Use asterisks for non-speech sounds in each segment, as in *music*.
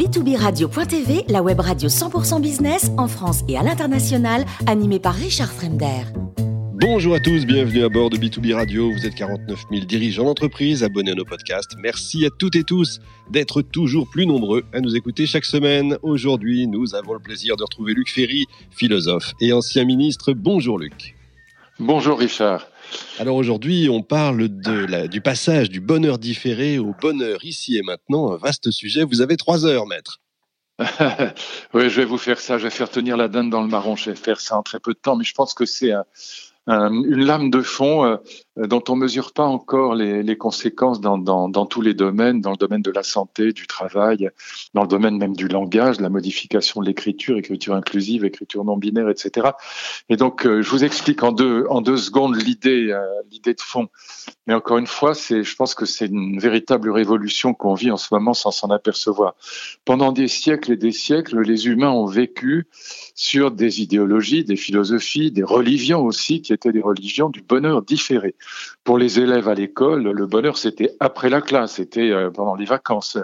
b2b-radio.tv, la web radio 100% business en France et à l'international, animée par Richard Fremder. Bonjour à tous, bienvenue à bord de B2B Radio. Vous êtes 49 000 dirigeants d'entreprise, abonnés à nos podcasts. Merci à toutes et tous d'être toujours plus nombreux à nous écouter chaque semaine. Aujourd'hui, nous avons le plaisir de retrouver Luc Ferry, philosophe et ancien ministre. Bonjour Luc. Bonjour Richard. Alors aujourd'hui, on parle de du passage du bonheur différé au bonheur ici et maintenant. Un vaste sujet. Vous avez trois heures, maître. *laughs* oui, je vais vous faire ça. Je vais faire tenir la dinde dans le marron. Je vais faire ça en très peu de temps, mais je pense que c'est une lame de fond euh, dont on mesure pas encore les, les conséquences dans, dans, dans, tous les domaines, dans le domaine de la santé, du travail, dans le domaine même du langage, la modification de l'écriture, écriture inclusive, écriture non binaire, etc. Et donc, euh, je vous explique en deux, en deux secondes l'idée, euh, l'idée de fond. Mais encore une fois, c'est, je pense que c'est une véritable révolution qu'on vit en ce moment sans s'en apercevoir. Pendant des siècles et des siècles, les humains ont vécu sur des idéologies, des philosophies, des religions aussi, qui étaient des religions du bonheur différé. Pour les élèves à l'école, le bonheur, c'était après la classe, c'était euh, pendant les vacances.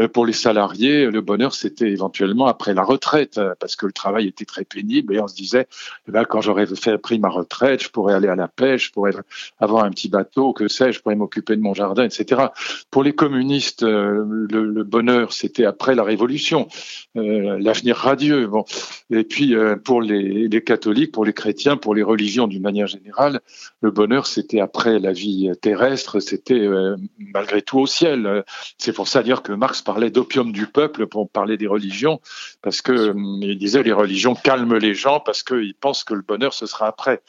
Euh, pour les salariés, le bonheur, c'était éventuellement après la retraite, euh, parce que le travail était très pénible et on se disait, eh ben, quand j'aurais pris ma retraite, je pourrais aller à la pêche, je pourrais avoir un petit bateau, que sais-je, je pourrais m'occuper de mon jardin, etc. Pour les communistes, le, bonheur, c'était après la Révolution, l'avenir radieux. Bon. Et puis, pour les, les catholiques, pour les chrétiens, pour les religions d'une manière générale, le bonheur, c'était après la vie terrestre, c'était euh, malgré tout au ciel. C'est pour ça dire que Marx parlait d'opium du peuple pour parler des religions, parce que euh, il disait les religions calment les gens parce qu'ils pensent que le bonheur ce sera après.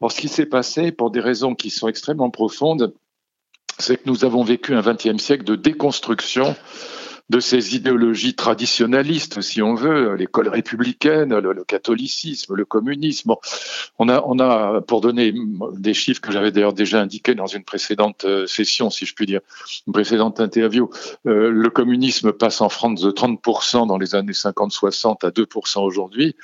Or, ce qui s'est passé, pour des raisons qui sont extrêmement profondes, c'est que nous avons vécu un XXe siècle de déconstruction de ces idéologies traditionnalistes, si on veut, l'école républicaine, le, catholicisme, le communisme. on a, on a, pour donner des chiffres que j'avais d'ailleurs déjà indiqués dans une précédente euh, session, si je puis dire, une précédente interview, euh, le communisme passe en France de 30% dans les années 50-60 à 2% aujourd'hui.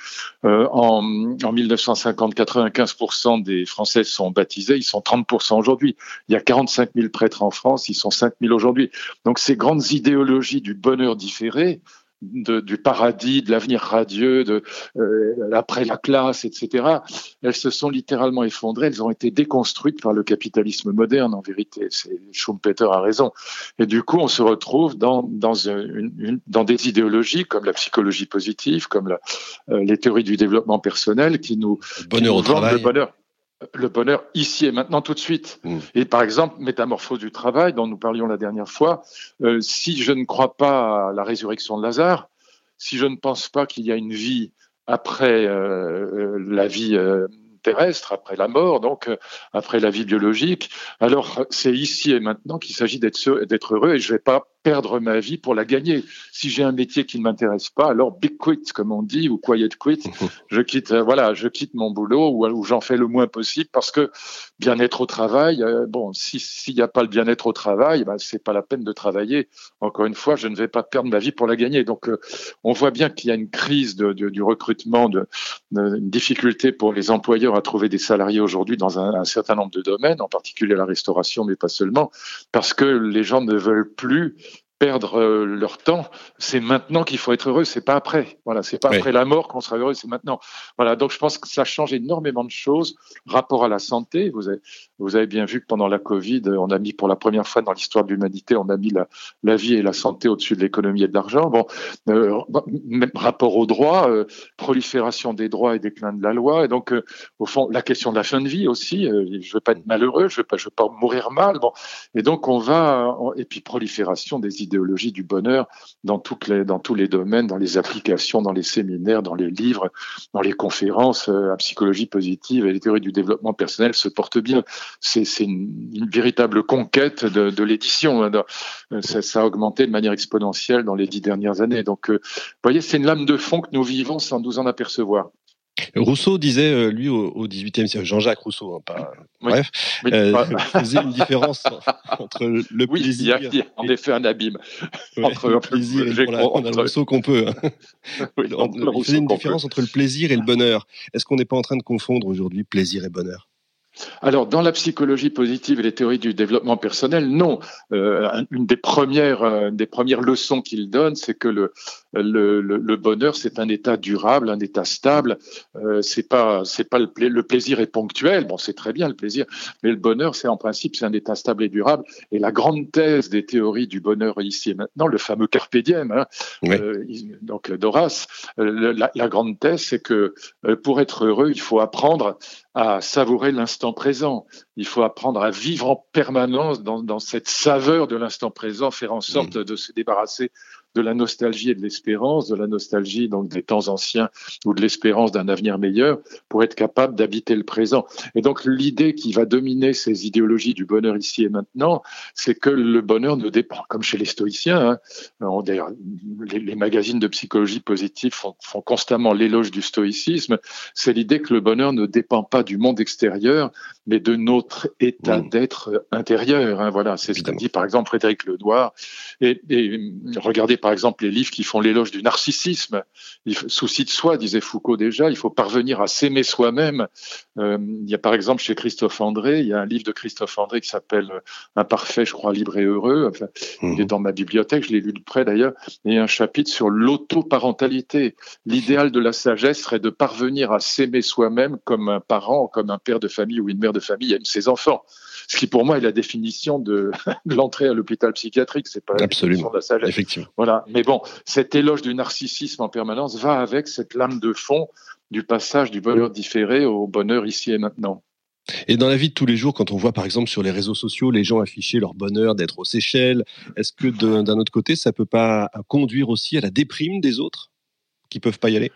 Euh, en, en 1950, 95% des Français sont baptisés, ils sont 30% aujourd'hui. Il y a 45 000 prêtres en France, ils sont 5 000 aujourd'hui. Donc ces grandes idéologies du bonheur différé, du paradis, de l'avenir radieux, de euh, après la classe, etc. Elles se sont littéralement effondrées. Elles ont été déconstruites par le capitalisme moderne. En vérité, Schumpeter a raison. Et du coup, on se retrouve dans dans, une, dans des idéologies comme la psychologie positive, comme la, euh, les théories du développement personnel, qui nous bonheur au travail. le bonheur le bonheur ici et maintenant tout de suite. Mm. Et par exemple, métamorphose du travail dont nous parlions la dernière fois, euh, si je ne crois pas à la résurrection de Lazare, si je ne pense pas qu'il y a une vie après euh, euh, la vie terrestre, après la mort, donc après la vie biologique, alors c'est ici et maintenant qu'il s'agit d'être heureux et je ne vais pas perdre ma vie pour la gagner. Si j'ai un métier qui ne m'intéresse pas, alors big quit, comme on dit, ou quiet quit. *laughs* je quitte, euh, voilà, je quitte mon boulot ou, j'en fais le moins possible parce que bien-être au travail, euh, bon, s'il n'y a pas le bien-être au travail, ben, c'est pas la peine de travailler. Encore une fois, je ne vais pas perdre ma vie pour la gagner. Donc, euh, on voit bien qu'il y a une crise de, du recrutement, de, une difficulté pour les employeurs à trouver des salariés aujourd'hui dans un, un certain nombre de domaines, en particulier la restauration, mais pas seulement, parce que les gens ne veulent plus perdre euh, leur temps. C'est maintenant qu'il faut être heureux, c'est pas après. Voilà, c'est pas après la mort qu'on sera heureux, c'est maintenant. Voilà, donc je pense que ça change énormément de choses. Rapport à la santé, vous avez, vous avez bien vu que pendant la Covid, on a mis pour la première fois dans l'histoire de l'humanité, on a mis la, la, vie et la santé au-dessus de l'économie et de l'argent. Bon, euh, rapport aux droits, euh, prolifération des droits et déclin de la loi. Et donc, euh, au fond, la question de la fin de vie aussi. je veux pas être malheureux, je veux pas, je veux pas mourir mal. Bon, et donc on va, et puis prolifération des idéologie du bonheur dans, tous les domaines, dans les applications, dans les séminaires, dans les livres, dans les conférences. Euh, la psychologie positive et les théories du développement personnel se portent bien. C'est une, véritable conquête de, de l'édition. Hein. Euh, ça, ça, a augmenté de manière exponentielle dans les dix dernières années. Donc, euh, vous voyez, c'est une lame de fond que nous vivons sans nous en apercevoir. Rousseau disait, euh, lui, au XVIIIe siècle, Jean-Jacques Rousseau, hein, pas, bref, euh, faisait une différence *laughs* entre le plaisir. Il y, a, en effet un abîme entre le plaisir et le on a le Rousseau qu'on peut. Hein. *laughs* il faisait une différence entre le plaisir et le bonheur. Est-ce qu'on n'est pas en train de confondre aujourd'hui plaisir et bonheur? Alors, dans la psychologie positive et les théories du développement personnel, non. Euh, une des premières, euh, des premières leçons qu'il donne, c'est que le, le, le, bonheur, c'est un état durable, un état stable. Euh, c'est pas, c'est pas le, le, plaisir est ponctuel. Bon, c'est très bien le plaisir, mais le bonheur, c'est en principe, c'est un état stable et durable. Et la grande thèse des théories du bonheur ici et maintenant, le fameux carpe diem, hein, euh, donc d'Horace, la, la, grande thèse, c'est que pour être heureux, il faut apprendre à savourer l'instant présent. Il faut apprendre à vivre en permanence dans, dans cette saveur de l'instant présent, faire en sorte de se débarrasser de la nostalgie et de l'espérance, de la nostalgie donc des temps anciens ou de l'espérance d'un avenir meilleur pour être capable d'habiter le présent. Et donc l'idée qui va dominer ces idéologies du bonheur ici et maintenant, c'est que le bonheur ne dépend, comme chez les stoïciens, hein, les, les, magazines de psychologie positive font, font constamment l'éloge du stoïcisme, c'est l'idée que le bonheur ne dépend pas du monde extérieur, mais de notre état d'être intérieur. Hein, voilà, c'est ce que dit par exemple Frédéric Lenoir. Et, et regardez par exemple les livres qui font l'éloge du narcissisme. Il, souci de soi, disait Foucault déjà, il faut parvenir à s'aimer soi-même. Euh, il y a par exemple chez Christophe André, il y a un livre de Christophe André qui s'appelle Imparfait, je crois, libre et heureux. Enfin, Il est mhm. dans ma bibliothèque, je l'ai lu de près d'ailleurs. Il y a un chapitre sur l'autoparentalité. L'idéal de la sagesse serait de parvenir à s'aimer soi-même comme un parent, comme un père de famille ou une mère de famille aime ses enfants ce qui pour moi est la définition de, *laughs* l'entrée à l'hôpital psychiatrique. C'est pas Absolument. de la sagesse. Effectivement. Voilà. Mais bon, cet éloge du narcissisme en permanence va avec cette lame de fond du passage du bonheur différé au bonheur ici et maintenant. Et dans la vie de tous les jours, quand on voit par exemple sur les réseaux sociaux les gens afficher leur bonheur d'être aux Seychelles, est-ce que d'un autre côté, ça peut pas conduire aussi à la déprime des autres qui peuvent pas y aller?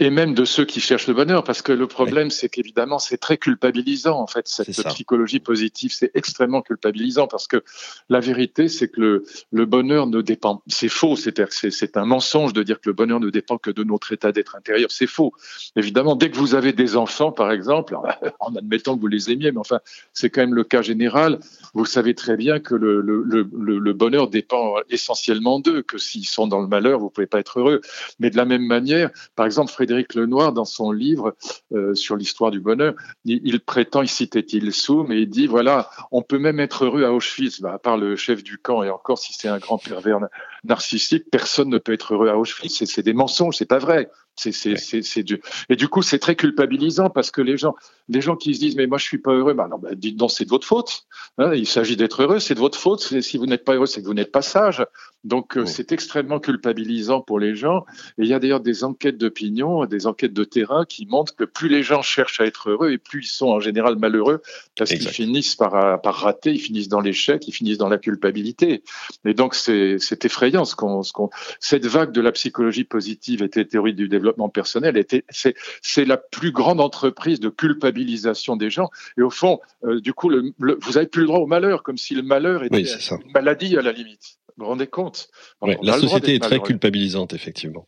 Et même de ceux qui cherchent le bonheur, parce que le problème, c'est qu'évidemment, c'est très culpabilisant, en fait, cette psychologie positive, c'est extrêmement culpabilisant, parce que la vérité, c'est que le, le, bonheur ne dépend, c'est faux, c'est un mensonge de dire que le bonheur ne dépend que de notre état d'être intérieur, c'est faux. Évidemment, dès que vous avez des enfants, par exemple, *laughs* en admettant que vous les aimiez, mais enfin, c'est quand même le cas général, vous savez très bien que le, le, le, le bonheur dépend essentiellement d'eux, que s'ils sont dans le malheur, vous pouvez pas être heureux. Mais de la même manière, par exemple, Frédéric Lenoir, dans son livre euh, sur l'histoire du bonheur, il, prétend, il cite Étil Soum, et il dit, voilà, on peut même être heureux à Auschwitz, bah, à part le chef du camp, et encore si c'est un grand pervers narcissique, personne ne peut être heureux à Auschwitz, c'est des mensonges, c'est pas vrai. C'est, c'est, c'est, c'est du... Et du coup, c'est très culpabilisant parce que les gens, les gens qui se disent mais moi je suis pas heureux, bah non, bah, dites donc c'est de votre faute. Hein, il s'agit d'être heureux, c'est de votre faute. Si vous n'êtes pas heureux, c'est que vous n'êtes pas sage. Donc euh, c'est extrêmement culpabilisant pour les gens. Et il y a d'ailleurs des enquêtes d'opinion, des enquêtes de terrain qui montrent que plus les gens cherchent à être heureux et plus ils sont en général malheureux parce qu'ils finissent par, euh, par rater, ils finissent dans l'échec, ils finissent dans la culpabilité. Et donc c'est, c'est effrayant ce qu'on, ce qu'on, cette vague de la psychologie positive était théorie du développement personnel était, c'est, la plus grande entreprise de culpabilisation des gens. Et au fond, euh, du coup, le, vous avez plus le droit au malheur, comme si le malheur était une maladie à la limite. Vous vous rendez compte? La société est très culpabilisante, effectivement.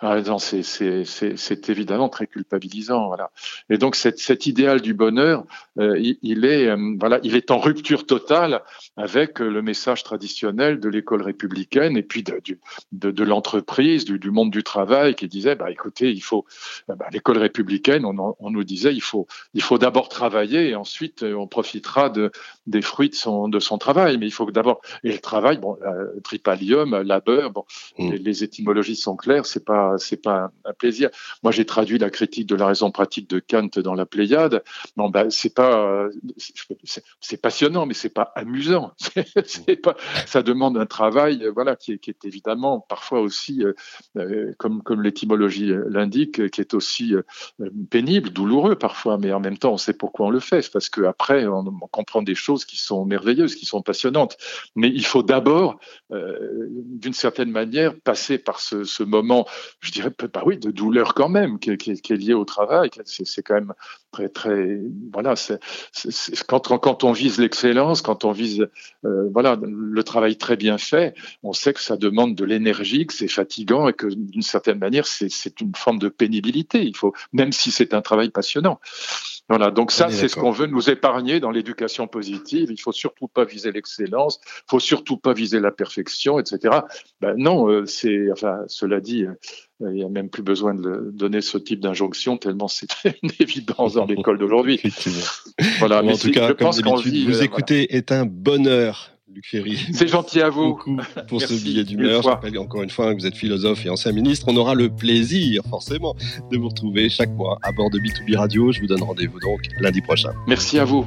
Ah, c'est évidemment très culpabilisant, voilà. Et donc cet, cet idéal du bonheur, euh, il, est euh, voilà, il est en rupture totale avec euh, le message traditionnel de l'école républicaine et puis de, de, de l'entreprise, du, du, monde du travail, qui disait, bah écoutez, il faut bah, l'école républicaine, on, on, nous disait, il faut il faut d'abord travailler et ensuite on profitera de des fruits de son de son travail, mais il faut d'abord et le travail, bon, tripalium, labeur, bon, mmh. les, les étymologies sont claires, c'est pas c'est pas un plaisir. Moi, j'ai traduit la critique de la raison pratique de Kant dans la Pléiade. Non, ben, c'est pas, c'est passionnant, mais c'est pas amusant. *laughs* c'est pas, ça demande un travail, voilà, qui est, évidemment parfois aussi, euh, euh, comme, comme l'étymologie l'indique, qui est aussi euh, pénible, douloureux parfois, mais en même temps, on sait pourquoi on le fait, parce qu'après, on, on comprend des choses qui sont merveilleuses, qui sont passionnantes. Mais il faut d'abord, d'une certaine manière, passer par ce moment je dirais bah oui, de douleur quand même, qui, qui, qui est liée au travail. C'est quand même très, très, voilà, c'est quand, quand on vise l'excellence, quand on vise, euh, voilà, le travail très bien fait, on sait que ça demande de l'énergie, que c'est fatigant et que d'une certaine manière, c'est une forme de pénibilité. Il faut, même si c'est un travail passionnant. Voilà, donc ça, c'est ce qu'on veut nous épargner dans l'éducation positive. Il faut surtout pas viser l'excellence, faut surtout pas viser la perfection, etc. Ben non, euh, c'est, enfin, cela dit, il n'y a même plus besoin de donner ce type d'injonction tellement c'est *laughs* une évidence dans l'école d'aujourd'hui. Voilà, mais en tout cas, comme d'habitude, vous écouter est un bonheur. Luc Ferry. C'est gentil à vous. Pour ce billet d'humeur. Je rappelle encore une fois que vous êtes philosophe et ancien ministre. On aura le plaisir, forcément, de vous retrouver chaque mois à bord de B2B Radio. Je vous donne rendez-vous donc lundi prochain. Merci à vous.